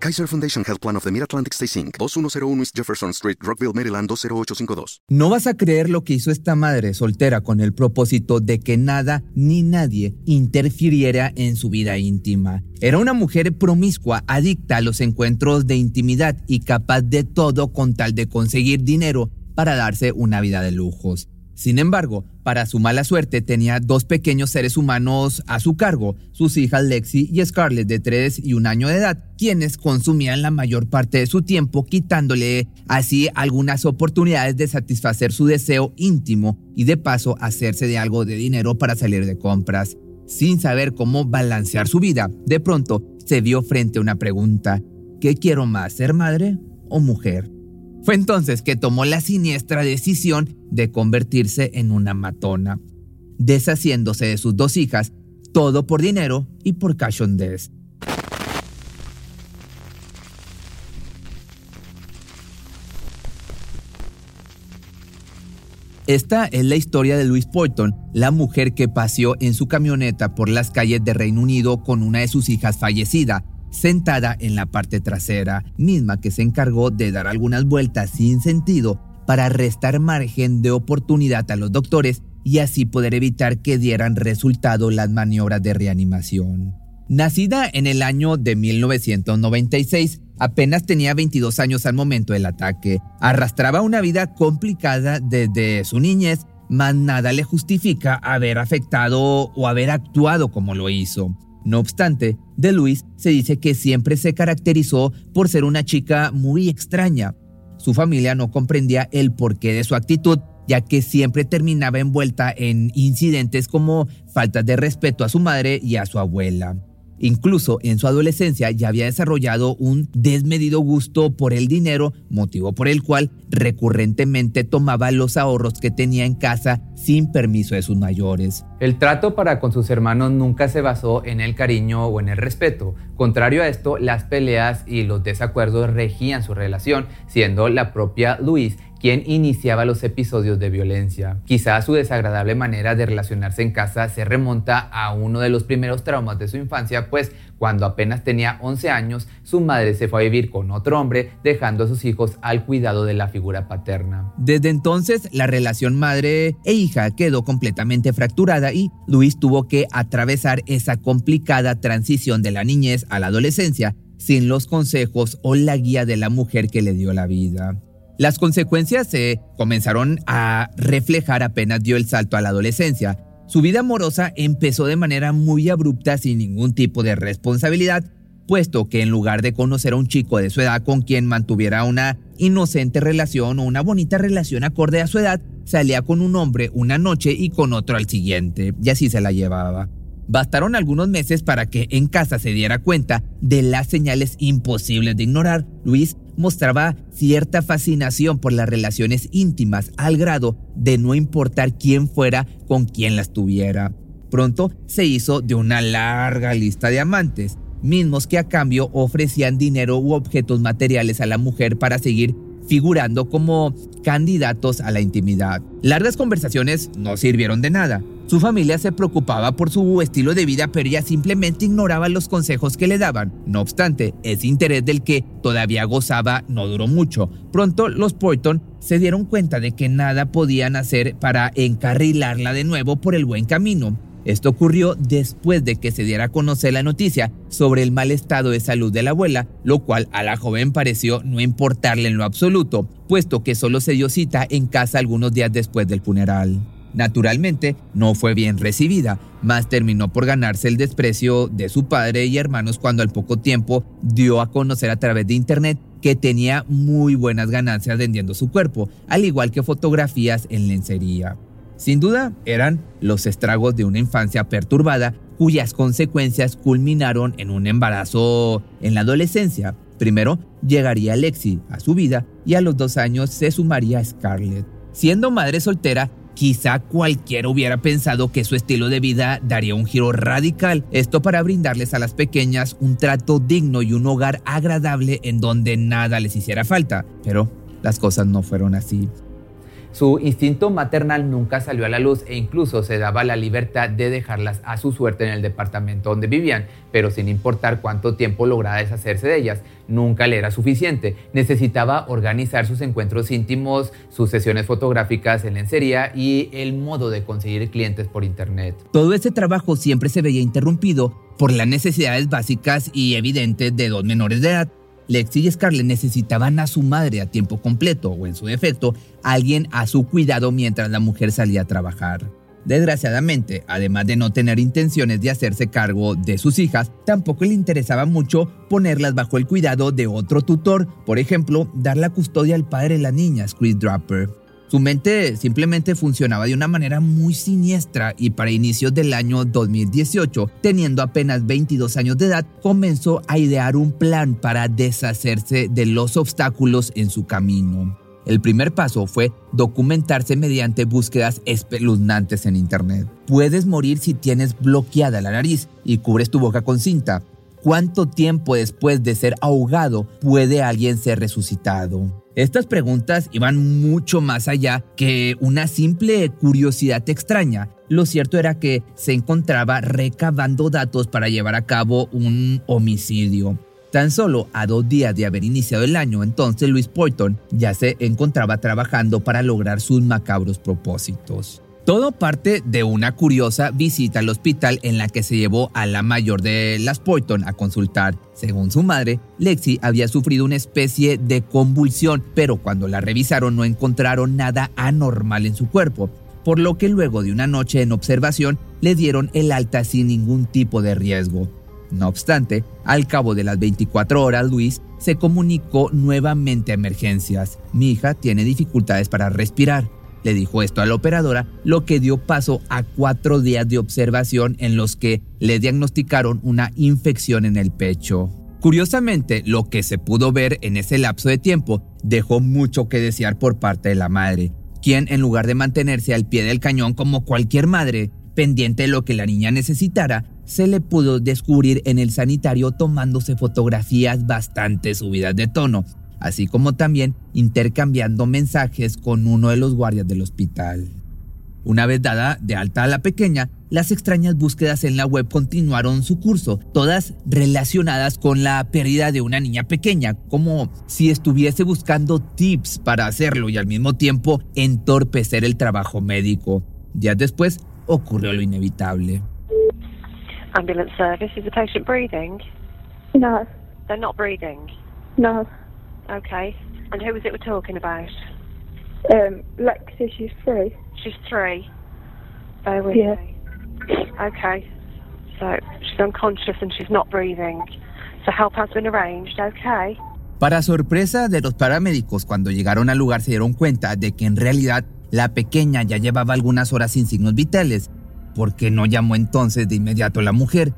Kaiser Foundation Health Plan of the Mid-Atlantic Stay Inc., 2101 East Jefferson Street, Rockville, Maryland 20852. No vas a creer lo que hizo esta madre soltera con el propósito de que nada ni nadie interfiriera en su vida íntima. Era una mujer promiscua, adicta a los encuentros de intimidad y capaz de todo con tal de conseguir dinero para darse una vida de lujos. Sin embargo, para su mala suerte tenía dos pequeños seres humanos a su cargo, sus hijas Lexi y Scarlett de 3 y un año de edad, quienes consumían la mayor parte de su tiempo quitándole así algunas oportunidades de satisfacer su deseo íntimo y de paso hacerse de algo de dinero para salir de compras. Sin saber cómo balancear su vida, de pronto se vio frente a una pregunta, ¿qué quiero más, ser madre o mujer? Fue entonces que tomó la siniestra decisión de convertirse en una matona, deshaciéndose de sus dos hijas, todo por dinero y por cachondez. Esta es la historia de Louise Poyton, la mujer que paseó en su camioneta por las calles de Reino Unido con una de sus hijas fallecida, sentada en la parte trasera, misma que se encargó de dar algunas vueltas sin sentido para restar margen de oportunidad a los doctores y así poder evitar que dieran resultado las maniobras de reanimación. Nacida en el año de 1996, apenas tenía 22 años al momento del ataque. Arrastraba una vida complicada desde su niñez, mas nada le justifica haber afectado o haber actuado como lo hizo. No obstante, de Luis se dice que siempre se caracterizó por ser una chica muy extraña. Su familia no comprendía el porqué de su actitud, ya que siempre terminaba envuelta en incidentes como faltas de respeto a su madre y a su abuela. Incluso en su adolescencia ya había desarrollado un desmedido gusto por el dinero, motivo por el cual recurrentemente tomaba los ahorros que tenía en casa sin permiso de sus mayores. El trato para con sus hermanos nunca se basó en el cariño o en el respeto. Contrario a esto, las peleas y los desacuerdos regían su relación, siendo la propia Luis quien iniciaba los episodios de violencia. Quizá su desagradable manera de relacionarse en casa se remonta a uno de los primeros traumas de su infancia, pues cuando apenas tenía 11 años, su madre se fue a vivir con otro hombre, dejando a sus hijos al cuidado de la figura paterna. Desde entonces, la relación madre e hija quedó completamente fracturada y Luis tuvo que atravesar esa complicada transición de la niñez a la adolescencia sin los consejos o la guía de la mujer que le dio la vida. Las consecuencias se comenzaron a reflejar apenas dio el salto a la adolescencia. Su vida amorosa empezó de manera muy abrupta sin ningún tipo de responsabilidad, puesto que en lugar de conocer a un chico de su edad con quien mantuviera una inocente relación o una bonita relación acorde a su edad, salía con un hombre una noche y con otro al siguiente, y así se la llevaba. Bastaron algunos meses para que en casa se diera cuenta de las señales imposibles de ignorar. Luis mostraba cierta fascinación por las relaciones íntimas al grado de no importar quién fuera con quien las tuviera. Pronto se hizo de una larga lista de amantes, mismos que a cambio ofrecían dinero u objetos materiales a la mujer para seguir figurando como candidatos a la intimidad. Largas conversaciones no sirvieron de nada. Su familia se preocupaba por su estilo de vida, pero ella simplemente ignoraba los consejos que le daban. No obstante, ese interés del que todavía gozaba no duró mucho. Pronto los Poyton se dieron cuenta de que nada podían hacer para encarrilarla de nuevo por el buen camino. Esto ocurrió después de que se diera a conocer la noticia sobre el mal estado de salud de la abuela, lo cual a la joven pareció no importarle en lo absoluto, puesto que solo se dio cita en casa algunos días después del funeral. Naturalmente, no fue bien recibida, mas terminó por ganarse el desprecio de su padre y hermanos cuando al poco tiempo dio a conocer a través de internet que tenía muy buenas ganancias vendiendo su cuerpo, al igual que fotografías en lencería. Sin duda, eran los estragos de una infancia perturbada cuyas consecuencias culminaron en un embarazo en la adolescencia. Primero llegaría Lexi a su vida y a los dos años se sumaría Scarlett. Siendo madre soltera, quizá cualquiera hubiera pensado que su estilo de vida daría un giro radical, esto para brindarles a las pequeñas un trato digno y un hogar agradable en donde nada les hiciera falta. Pero las cosas no fueron así. Su instinto maternal nunca salió a la luz e incluso se daba la libertad de dejarlas a su suerte en el departamento donde vivían, pero sin importar cuánto tiempo lograra deshacerse de ellas, nunca le era suficiente. Necesitaba organizar sus encuentros íntimos, sus sesiones fotográficas en lencería y el modo de conseguir clientes por internet. Todo ese trabajo siempre se veía interrumpido por las necesidades básicas y evidentes de dos menores de edad, Lexi y Scarlett necesitaban a su madre a tiempo completo o en su defecto, alguien a su cuidado mientras la mujer salía a trabajar. Desgraciadamente, además de no tener intenciones de hacerse cargo de sus hijas, tampoco le interesaba mucho ponerlas bajo el cuidado de otro tutor, por ejemplo, dar la custodia al padre de la niña, Chris Draper. Su mente simplemente funcionaba de una manera muy siniestra y para inicios del año 2018, teniendo apenas 22 años de edad, comenzó a idear un plan para deshacerse de los obstáculos en su camino. El primer paso fue documentarse mediante búsquedas espeluznantes en Internet. Puedes morir si tienes bloqueada la nariz y cubres tu boca con cinta. ¿Cuánto tiempo después de ser ahogado puede alguien ser resucitado? Estas preguntas iban mucho más allá que una simple curiosidad extraña. Lo cierto era que se encontraba recabando datos para llevar a cabo un homicidio. Tan solo a dos días de haber iniciado el año, entonces Luis Poyton ya se encontraba trabajando para lograr sus macabros propósitos. Todo parte de una curiosa visita al hospital en la que se llevó a la mayor de las Poyton a consultar. Según su madre, Lexi había sufrido una especie de convulsión, pero cuando la revisaron no encontraron nada anormal en su cuerpo, por lo que luego de una noche en observación le dieron el alta sin ningún tipo de riesgo. No obstante, al cabo de las 24 horas, Luis se comunicó nuevamente a emergencias. Mi hija tiene dificultades para respirar. Le dijo esto a la operadora, lo que dio paso a cuatro días de observación en los que le diagnosticaron una infección en el pecho. Curiosamente, lo que se pudo ver en ese lapso de tiempo dejó mucho que desear por parte de la madre, quien en lugar de mantenerse al pie del cañón como cualquier madre, pendiente de lo que la niña necesitara, se le pudo descubrir en el sanitario tomándose fotografías bastante subidas de tono, así como también intercambiando mensajes con uno de los guardias del hospital. Una vez dada de alta a la pequeña, las extrañas búsquedas en la web continuaron su curso, todas relacionadas con la pérdida de una niña pequeña, como si estuviese buscando tips para hacerlo y al mismo tiempo entorpecer el trabajo médico. Días después ocurrió lo inevitable. Ambulance service, is the patient breathing? No, They're not breathing. no. Okay. And who was it we're talking about? Um, Lexi, she's free. She's three. Bear with Yeah. me. Okay. So she's unconscious and she's not breathing. So help has been arranged, okay? Para sorpresa de los paramédicos, cuando llegaron al lugar se dieron cuenta de que en realidad la pequeña ya llevaba algunas horas sin signos vitales. ¿Por qué no llamó entonces de inmediato a la mujer?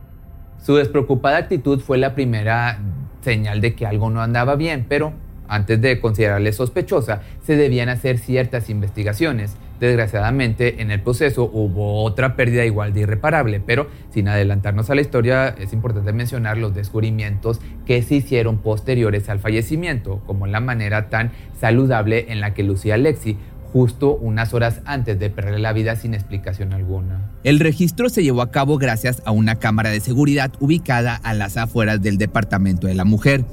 Su despreocupada actitud fue la primera señal de que algo no andaba bien, pero antes de considerarle sospechosa, se debían hacer ciertas investigaciones. Desgraciadamente, en el proceso hubo otra pérdida igual de irreparable, pero sin adelantarnos a la historia, es importante mencionar los descubrimientos que se hicieron posteriores al fallecimiento, como la manera tan saludable en la que lucía Lexi, justo unas horas antes de perder la vida sin explicación alguna. El registro se llevó a cabo gracias a una cámara de seguridad ubicada a las afueras del departamento de la mujer.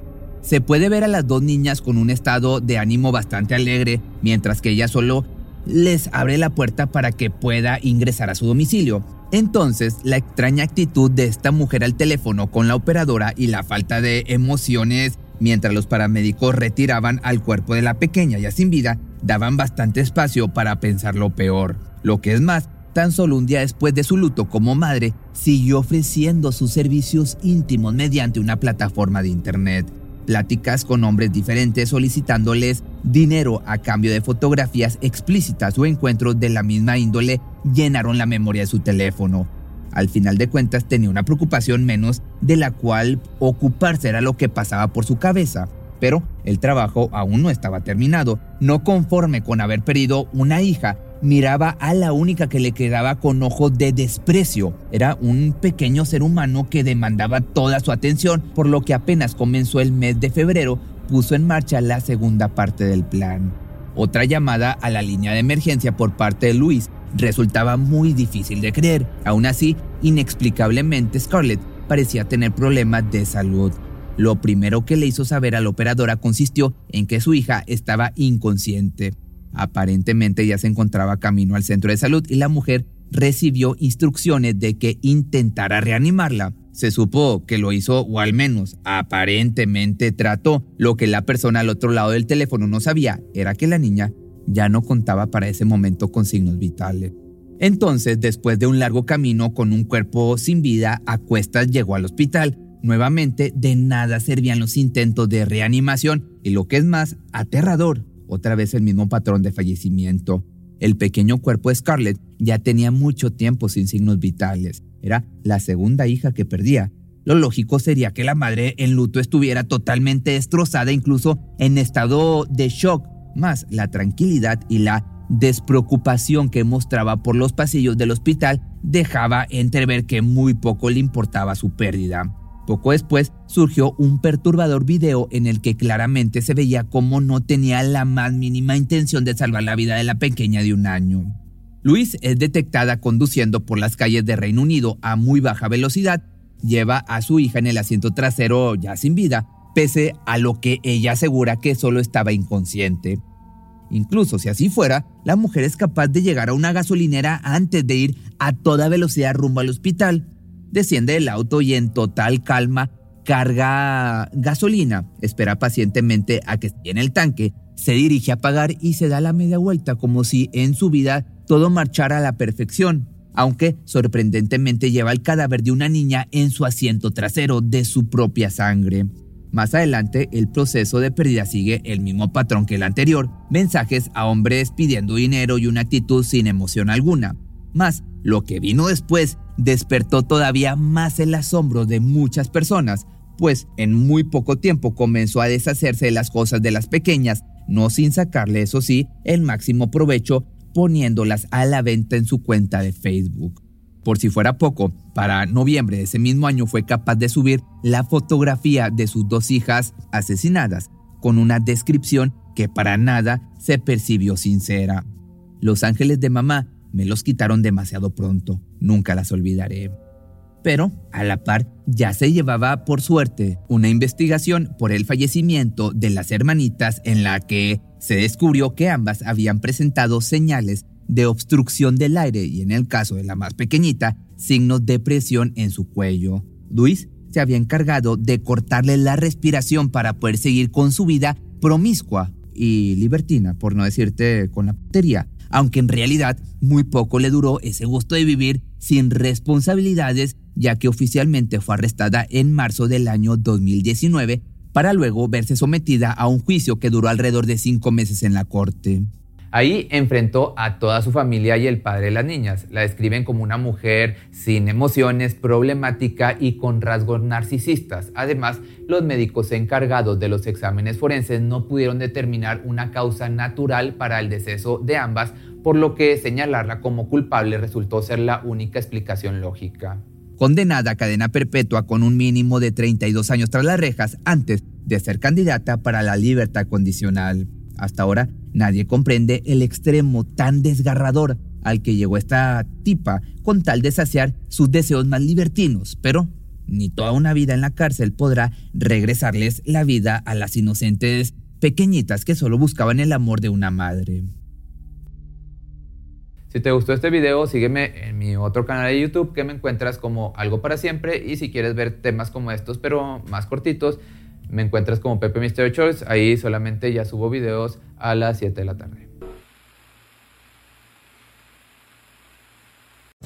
Se puede ver a las dos niñas con un estado de ánimo bastante alegre, mientras que ella solo les abre la puerta para que pueda ingresar a su domicilio. Entonces, la extraña actitud de esta mujer al teléfono con la operadora y la falta de emociones mientras los paramédicos retiraban al cuerpo de la pequeña ya sin vida, daban bastante espacio para pensar lo peor. Lo que es más, tan solo un día después de su luto como madre, siguió ofreciendo sus servicios íntimos mediante una plataforma de internet. Pláticas con hombres diferentes solicitándoles dinero a cambio de fotografías explícitas o encuentros de la misma índole llenaron la memoria de su teléfono. Al final de cuentas tenía una preocupación menos de la cual ocuparse era lo que pasaba por su cabeza. Pero el trabajo aún no estaba terminado. No conforme con haber perdido una hija, miraba a la única que le quedaba con ojos de desprecio. Era un pequeño ser humano que demandaba toda su atención, por lo que apenas comenzó el mes de febrero, puso en marcha la segunda parte del plan. Otra llamada a la línea de emergencia por parte de Luis resultaba muy difícil de creer. Aún así, inexplicablemente Scarlett parecía tener problemas de salud. Lo primero que le hizo saber a la operadora consistió en que su hija estaba inconsciente. Aparentemente ya se encontraba camino al centro de salud y la mujer recibió instrucciones de que intentara reanimarla. Se supo que lo hizo o al menos aparentemente trató. Lo que la persona al otro lado del teléfono no sabía era que la niña ya no contaba para ese momento con signos vitales. Entonces, después de un largo camino con un cuerpo sin vida, a cuestas llegó al hospital Nuevamente, de nada servían los intentos de reanimación y lo que es más aterrador, otra vez el mismo patrón de fallecimiento. El pequeño cuerpo de Scarlett ya tenía mucho tiempo sin signos vitales. Era la segunda hija que perdía. Lo lógico sería que la madre en luto estuviera totalmente destrozada, incluso en estado de shock, más la tranquilidad y la despreocupación que mostraba por los pasillos del hospital dejaba entrever que muy poco le importaba su pérdida. Poco después surgió un perturbador video en el que claramente se veía cómo no tenía la más mínima intención de salvar la vida de la pequeña de un año. Luis es detectada conduciendo por las calles de Reino Unido a muy baja velocidad, lleva a su hija en el asiento trasero ya sin vida, pese a lo que ella asegura que solo estaba inconsciente. Incluso si así fuera, la mujer es capaz de llegar a una gasolinera antes de ir a toda velocidad rumbo al hospital desciende del auto y en total calma carga gasolina, espera pacientemente a que esté en el tanque, se dirige a pagar y se da la media vuelta como si en su vida todo marchara a la perfección, aunque sorprendentemente lleva el cadáver de una niña en su asiento trasero de su propia sangre. Más adelante, el proceso de pérdida sigue el mismo patrón que el anterior, mensajes a hombres pidiendo dinero y una actitud sin emoción alguna. Más, lo que vino después despertó todavía más el asombro de muchas personas, pues en muy poco tiempo comenzó a deshacerse de las cosas de las pequeñas, no sin sacarle, eso sí, el máximo provecho poniéndolas a la venta en su cuenta de Facebook. Por si fuera poco, para noviembre de ese mismo año fue capaz de subir la fotografía de sus dos hijas asesinadas, con una descripción que para nada se percibió sincera. Los ángeles de mamá me los quitaron demasiado pronto, nunca las olvidaré. Pero, a la par, ya se llevaba, por suerte, una investigación por el fallecimiento de las hermanitas en la que se descubrió que ambas habían presentado señales de obstrucción del aire y en el caso de la más pequeñita, signos de presión en su cuello. Luis se había encargado de cortarle la respiración para poder seguir con su vida promiscua y libertina, por no decirte con la putería aunque en realidad muy poco le duró ese gusto de vivir sin responsabilidades, ya que oficialmente fue arrestada en marzo del año 2019 para luego verse sometida a un juicio que duró alrededor de cinco meses en la corte. Ahí enfrentó a toda su familia y el padre de las niñas. La describen como una mujer sin emociones, problemática y con rasgos narcisistas. Además, los médicos encargados de los exámenes forenses no pudieron determinar una causa natural para el deceso de ambas, por lo que señalarla como culpable resultó ser la única explicación lógica. Condenada a cadena perpetua con un mínimo de 32 años tras las rejas antes de ser candidata para la libertad condicional. Hasta ahora, nadie comprende el extremo tan desgarrador al que llegó esta tipa con tal de saciar sus deseos más libertinos, pero ni toda una vida en la cárcel podrá regresarles la vida a las inocentes pequeñitas que solo buscaban el amor de una madre. Si te gustó este video, sígueme en mi otro canal de YouTube que me encuentras como Algo para Siempre y si quieres ver temas como estos pero más cortitos, me encuentras como Pepe Mystery Choice. Ahí solamente ya subo videos a las 7 de la tarde.